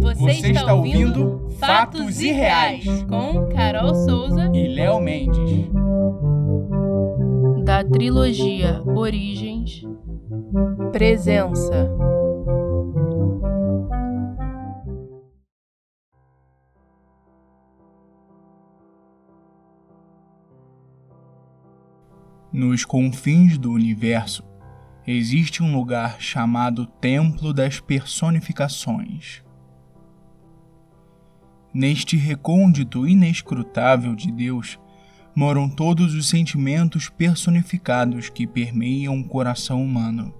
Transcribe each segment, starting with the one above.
Você está ouvindo Fatos e Reais com Carol Souza e Léo Mendes. Da trilogia Origens, Presença. Nos confins do universo, existe um lugar chamado Templo das Personificações. Neste recôndito inescrutável de Deus moram todos os sentimentos personificados que permeiam o coração humano.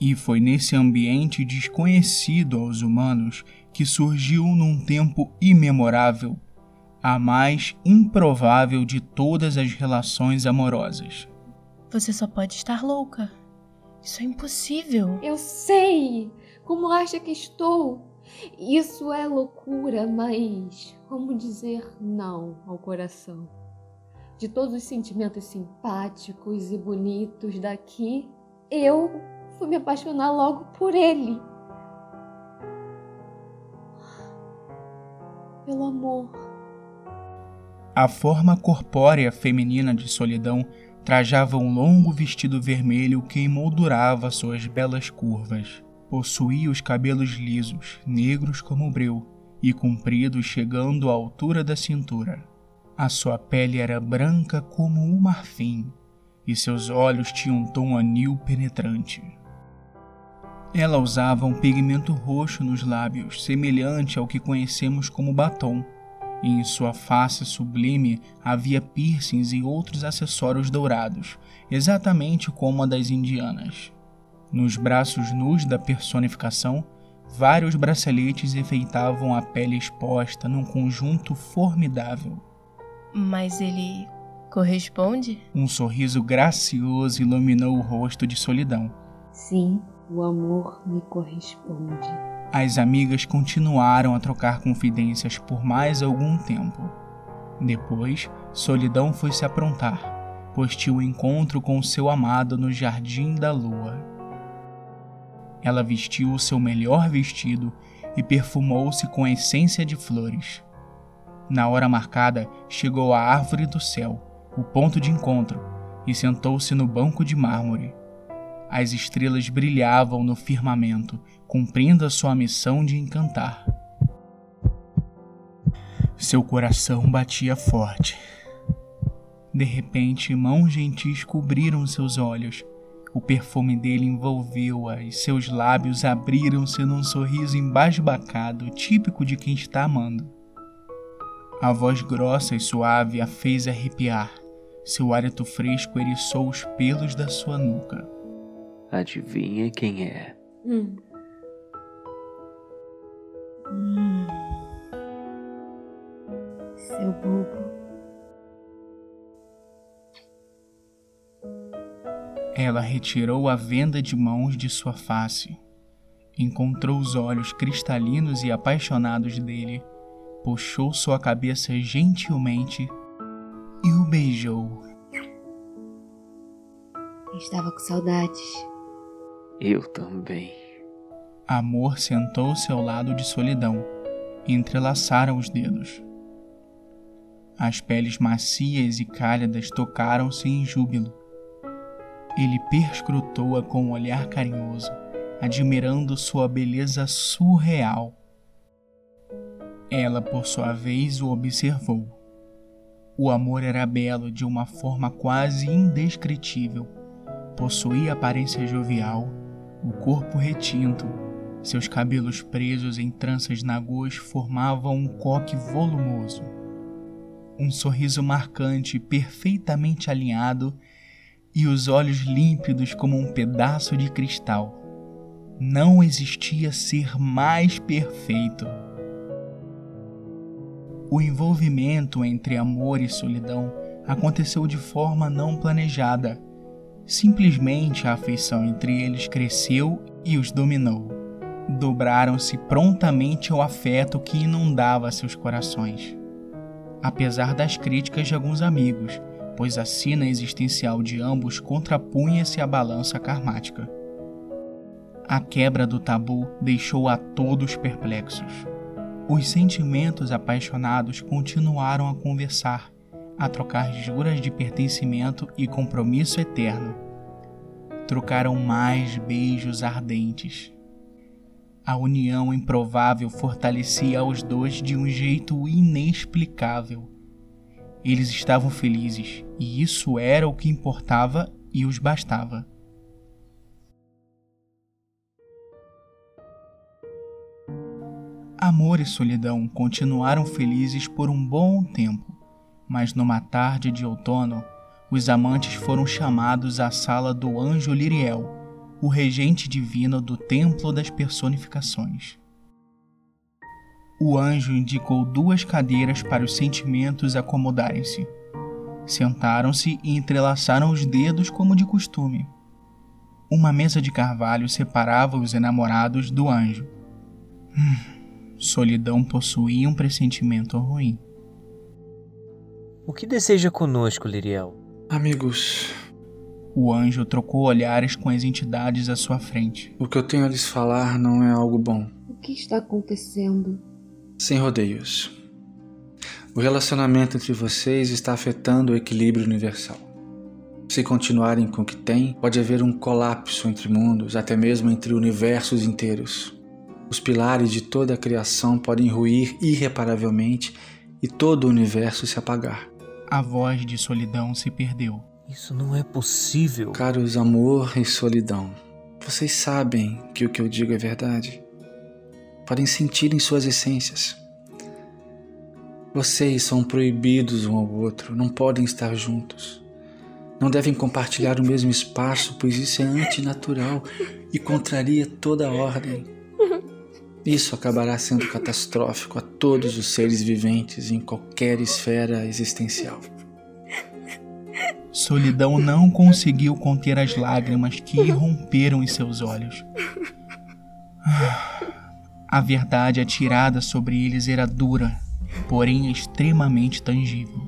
E foi nesse ambiente desconhecido aos humanos que surgiu num tempo imemorável a mais improvável de todas as relações amorosas. Você só pode estar louca. Isso é impossível. Eu sei! Como acha que estou? Isso é loucura, mas como dizer não ao coração? De todos os sentimentos simpáticos e bonitos daqui, eu fui me apaixonar logo por ele. Pelo amor. A forma corpórea feminina de solidão trajava um longo vestido vermelho que emoldurava suas belas curvas. Possuía os cabelos lisos, negros como breu, e compridos chegando à altura da cintura. A sua pele era branca como o marfim, e seus olhos tinham um tom anil penetrante. Ela usava um pigmento roxo nos lábios, semelhante ao que conhecemos como batom, e em sua face sublime havia piercings e outros acessórios dourados, exatamente como a das indianas. Nos braços nus da personificação, vários braceletes enfeitavam a pele exposta num conjunto formidável. Mas ele corresponde? Um sorriso gracioso iluminou o rosto de solidão. Sim, o amor me corresponde. As amigas continuaram a trocar confidências por mais algum tempo. Depois, Solidão foi se aprontar, pois tinha o um encontro com seu amado no Jardim da Lua. Ela vestiu o seu melhor vestido e perfumou-se com essência de flores. Na hora marcada, chegou à árvore do céu, o ponto de encontro, e sentou-se no banco de mármore. As estrelas brilhavam no firmamento, cumprindo a sua missão de encantar. Seu coração batia forte. De repente, mãos gentis cobriram seus olhos. O perfume dele envolveu-a e seus lábios abriram-se num sorriso embasbacado, típico de quem está amando. A voz grossa e suave a fez arrepiar. Seu hálito fresco eriçou os pelos da sua nuca. Adivinha quem é? Hum. Hum. Seu bobo. Ela retirou a venda de mãos de sua face, encontrou os olhos cristalinos e apaixonados dele, puxou sua cabeça gentilmente e o beijou. Estava com saudades. Eu também. Amor sentou-se ao lado de solidão e entrelaçaram os dedos. As peles macias e cálidas tocaram-se em júbilo. Ele perscrutou-a com um olhar carinhoso, admirando sua beleza surreal. Ela, por sua vez, o observou. O amor era belo de uma forma quase indescritível. Possuía aparência jovial, o corpo retinto, seus cabelos presos em tranças nagôs formavam um coque volumoso. Um sorriso marcante, perfeitamente alinhado, e os olhos límpidos como um pedaço de cristal. Não existia ser mais perfeito. O envolvimento entre amor e solidão aconteceu de forma não planejada. Simplesmente a afeição entre eles cresceu e os dominou. Dobraram-se prontamente ao afeto que inundava seus corações. Apesar das críticas de alguns amigos, pois a sina existencial de ambos contrapunha-se à balança karmática. A quebra do tabu deixou a todos perplexos. Os sentimentos apaixonados continuaram a conversar, a trocar juras de pertencimento e compromisso eterno. Trocaram mais beijos ardentes. A união improvável fortalecia os dois de um jeito inexplicável. Eles estavam felizes, e isso era o que importava e os bastava. Amor e solidão continuaram felizes por um bom tempo, mas numa tarde de outono, os amantes foram chamados à sala do anjo Liriel, o regente divino do Templo das Personificações. O anjo indicou duas cadeiras para os sentimentos acomodarem-se. Sentaram-se e entrelaçaram os dedos como de costume. Uma mesa de carvalho separava os enamorados do anjo. Hum. Solidão possuía um pressentimento ruim. O que deseja conosco, Liriel? Amigos. O anjo trocou olhares com as entidades à sua frente. O que eu tenho a lhes falar não é algo bom. O que está acontecendo? Sem rodeios. O relacionamento entre vocês está afetando o equilíbrio universal. Se continuarem com o que têm, pode haver um colapso entre mundos, até mesmo entre universos inteiros. Os pilares de toda a criação podem ruir irreparavelmente e todo o universo se apagar. A voz de solidão se perdeu. Isso não é possível. Caros amor e solidão, vocês sabem que o que eu digo é verdade. Podem sentir em suas essências. Vocês são proibidos um ao outro, não podem estar juntos. Não devem compartilhar o mesmo espaço, pois isso é antinatural e contraria toda a ordem. Isso acabará sendo catastrófico a todos os seres viventes em qualquer esfera existencial. Solidão não conseguiu conter as lágrimas que irromperam em seus olhos. A verdade atirada sobre eles era dura, porém extremamente tangível.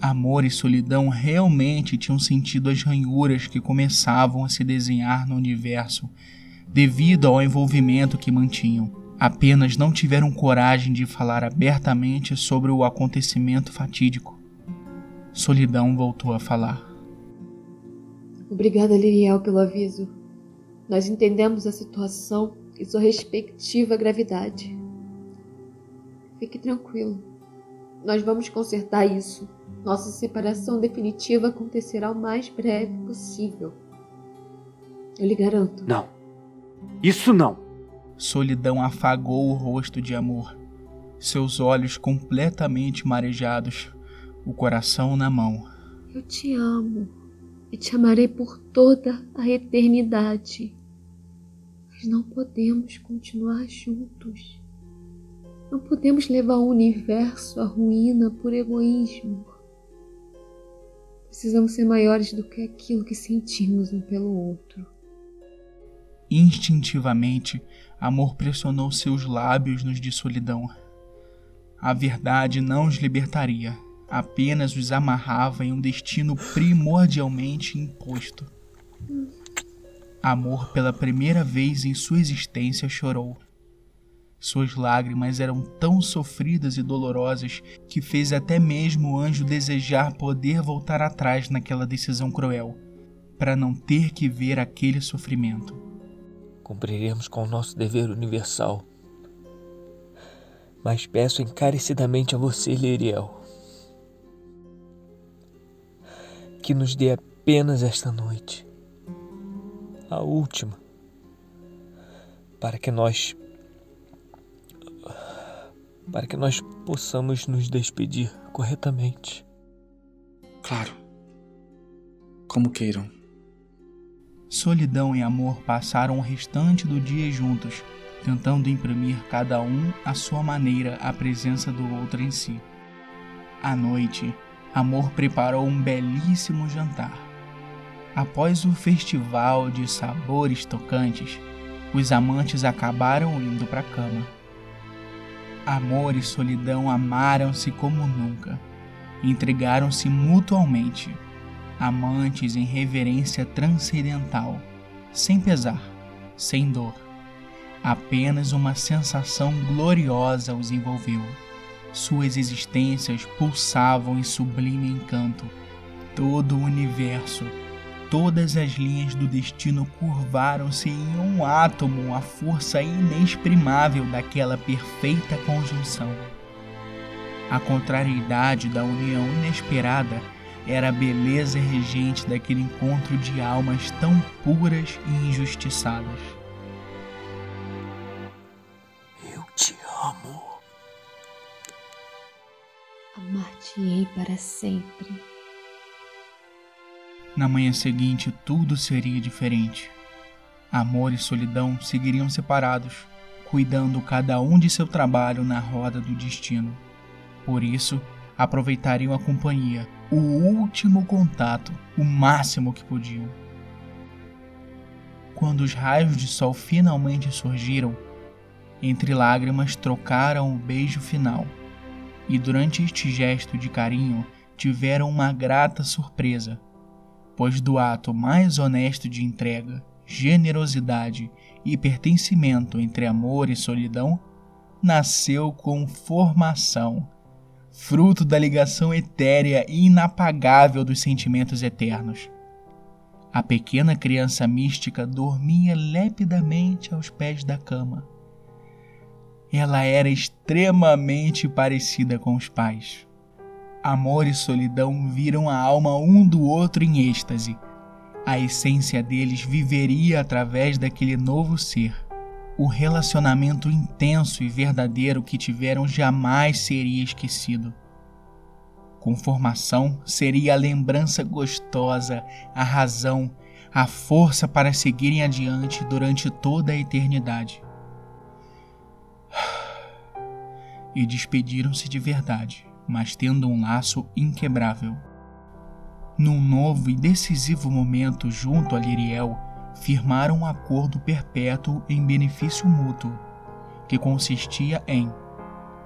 Amor e solidão realmente tinham sentido as ranhuras que começavam a se desenhar no universo devido ao envolvimento que mantinham. Apenas não tiveram coragem de falar abertamente sobre o acontecimento fatídico. Solidão voltou a falar. Obrigada, Liriel, pelo aviso. Nós entendemos a situação e sua respectiva gravidade. Fique tranquilo. Nós vamos consertar isso. Nossa separação definitiva acontecerá o mais breve possível. Eu lhe garanto. Não. Isso não! Solidão afagou o rosto de amor, seus olhos completamente marejados, o coração na mão. Eu te amo e te amarei por toda a eternidade. Mas não podemos continuar juntos. Não podemos levar o universo à ruína por egoísmo. Precisamos ser maiores do que aquilo que sentimos um pelo outro. Instintivamente, amor pressionou seus lábios nos de solidão. A verdade não os libertaria, apenas os amarrava em um destino primordialmente imposto. Amor, pela primeira vez em sua existência, chorou. Suas lágrimas eram tão sofridas e dolorosas que fez até mesmo o anjo desejar poder voltar atrás naquela decisão cruel, para não ter que ver aquele sofrimento cumpriremos com o nosso dever universal. Mas peço encarecidamente a você, Liriel, que nos dê apenas esta noite, a última, para que nós para que nós possamos nos despedir corretamente. Claro. Como queiram. Solidão e amor passaram o restante do dia juntos, tentando imprimir cada um à sua maneira a presença do outro em si. À noite, Amor preparou um belíssimo jantar. Após o festival de sabores tocantes, os amantes acabaram indo para a cama. Amor e solidão amaram-se como nunca. entregaram-se mutualmente, amantes em reverência transcendental, sem pesar, sem dor. Apenas uma sensação gloriosa os envolveu. Suas existências pulsavam em sublime encanto. Todo o universo, todas as linhas do destino curvaram-se em um átomo à força inexprimável daquela perfeita conjunção. A contrariedade da união inesperada era a beleza regente daquele encontro de almas tão puras e injustiçadas. Eu te amo. Amar-te-ei para sempre. Na manhã seguinte, tudo seria diferente. Amor e solidão seguiriam separados, cuidando cada um de seu trabalho na roda do destino. Por isso, aproveitariam a companhia, o último contato, o máximo que podiam. Quando os raios de sol finalmente surgiram, entre lágrimas trocaram o beijo final, e durante este gesto de carinho tiveram uma grata surpresa, pois do ato mais honesto de entrega, generosidade e pertencimento entre amor e solidão, nasceu conformação fruto da ligação etérea e inapagável dos sentimentos eternos. A pequena criança mística dormia lepidamente aos pés da cama. Ela era extremamente parecida com os pais. Amor e solidão viram a alma um do outro em êxtase. A essência deles viveria através daquele novo ser o relacionamento intenso e verdadeiro que tiveram jamais seria esquecido. Conformação seria a lembrança gostosa, a razão, a força para seguirem adiante durante toda a eternidade. E despediram-se de verdade, mas tendo um laço inquebrável. Num novo e decisivo momento junto a Liriel, firmaram um acordo perpétuo em benefício mútuo, que consistia em,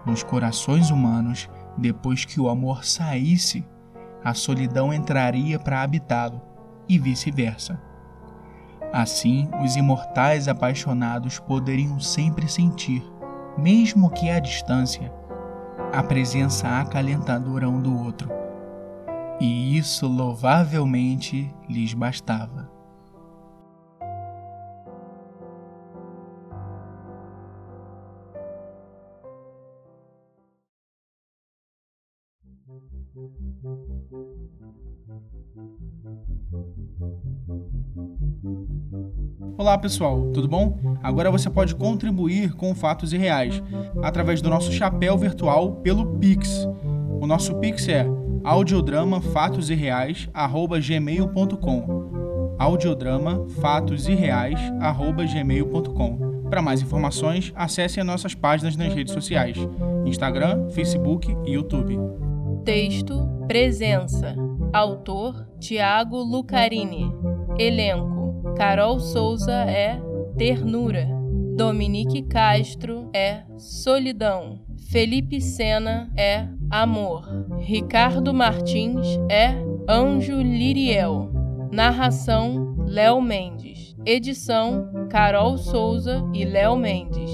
nos corações humanos, depois que o amor saísse, a solidão entraria para habitá-lo, e vice-versa. Assim, os imortais apaixonados poderiam sempre sentir, mesmo que à distância, a presença acalentadora um do outro. E isso louvavelmente lhes bastava. Olá pessoal, tudo bom? Agora você pode contribuir com fatos irreais através do nosso chapéu virtual pelo Pix. O nosso Pix é audiodramafatosirreais@gmail.com. Audiodrama fatos Para mais informações, acesse as nossas páginas nas redes sociais: Instagram, Facebook e YouTube. Texto: Presença. Autor: Tiago Lucarini. Elenco: Carol Souza é Ternura. Dominique Castro é Solidão. Felipe Sena é Amor. Ricardo Martins é Anjo Liriel. Narração: Léo Mendes. Edição: Carol Souza e Léo Mendes.